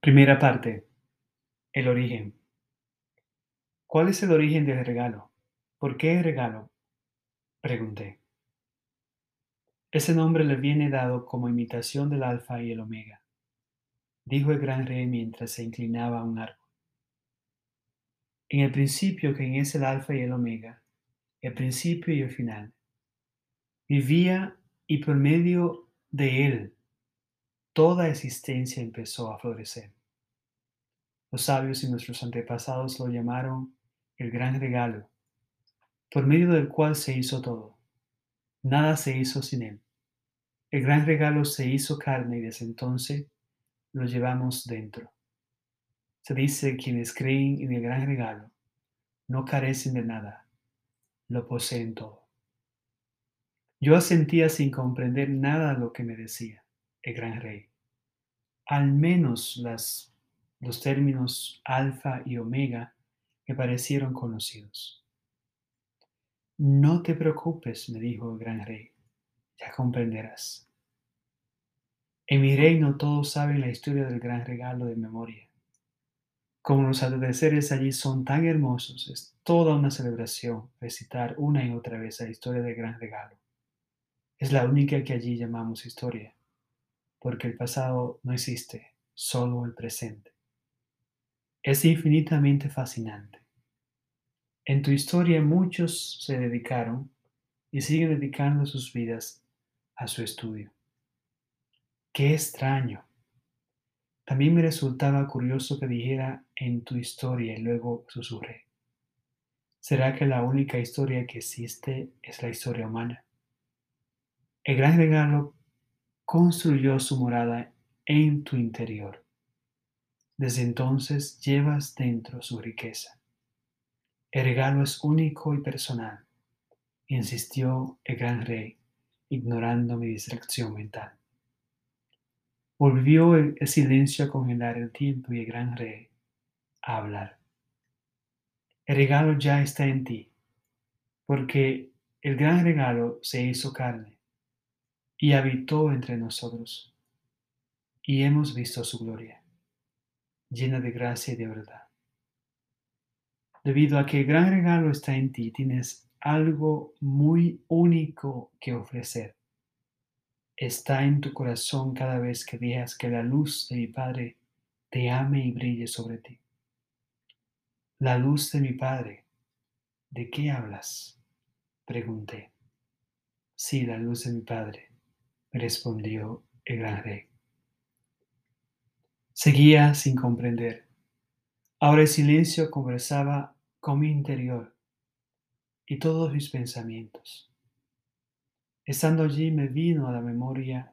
Primera parte. El origen. ¿Cuál es el origen del regalo? ¿Por qué regalo? Pregunté. Ese nombre le viene dado como imitación del alfa y el omega, dijo el gran rey mientras se inclinaba a un árbol. En el principio, quien es el alfa y el omega, el principio y el final, vivía y por medio de él toda existencia empezó a florecer. Los sabios y nuestros antepasados lo llamaron el gran regalo, por medio del cual se hizo todo. Nada se hizo sin él. El gran regalo se hizo carne y desde entonces lo llevamos dentro. Se dice quienes creen en el gran regalo no carecen de nada, lo poseen todo. Yo asentía sin comprender nada lo que me decía el gran rey. Al menos los términos alfa y omega me parecieron conocidos. No te preocupes, me dijo el gran rey, ya comprenderás. En mi reino todos saben la historia del gran regalo de memoria. Como los atardeceres allí son tan hermosos, es toda una celebración recitar una y otra vez la historia del gran regalo. Es la única que allí llamamos historia porque el pasado no existe, solo el presente. Es infinitamente fascinante. En tu historia muchos se dedicaron y siguen dedicando sus vidas a su estudio. Qué extraño. También me resultaba curioso que dijera en tu historia y luego susurré. ¿Será que la única historia que existe es la historia humana? El gran regalo construyó su morada en tu interior. Desde entonces llevas dentro su riqueza. El regalo es único y personal, insistió el gran rey, ignorando mi distracción mental. Volvió el, silencio a congelar el tiempo y el gran rey a hablar. El regalo ya está en ti, porque el gran regalo se hizo carne y habitó entre nosotros, y hemos visto su gloria, llena de gracia y de verdad. Debido a que el gran regalo está en ti, tienes algo muy único que ofrecer. Está en tu corazón cada vez que dejas que la luz de mi Padre te ame y brille sobre ti. La luz de mi Padre, ¿de qué hablas? Pregunté. Sí, la luz de mi Padre respondió el gran rey. Seguía sin comprender. Ahora el silencio conversaba con mi interior y todos mis pensamientos. Estando allí me vino a la memoria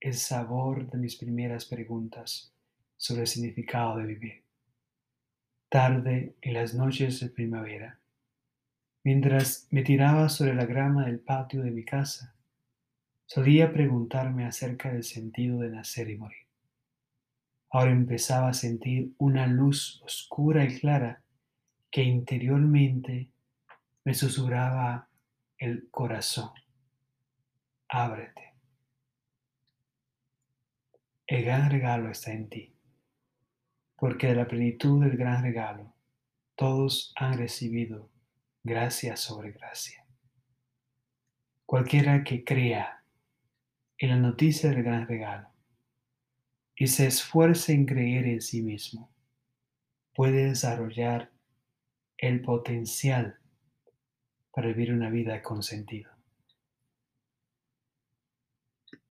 el sabor de mis primeras preguntas sobre el significado de vivir. Tarde en las noches de primavera, mientras me tiraba sobre la grama del patio de mi casa, Solía preguntarme acerca del sentido de nacer y morir. Ahora empezaba a sentir una luz oscura y clara que interiormente me susurraba el corazón. Ábrete. El gran regalo está en ti, porque de la plenitud del gran regalo todos han recibido gracia sobre gracia. Cualquiera que crea en la noticia del gran regalo y se esfuerce en creer en sí mismo, puede desarrollar el potencial para vivir una vida con sentido.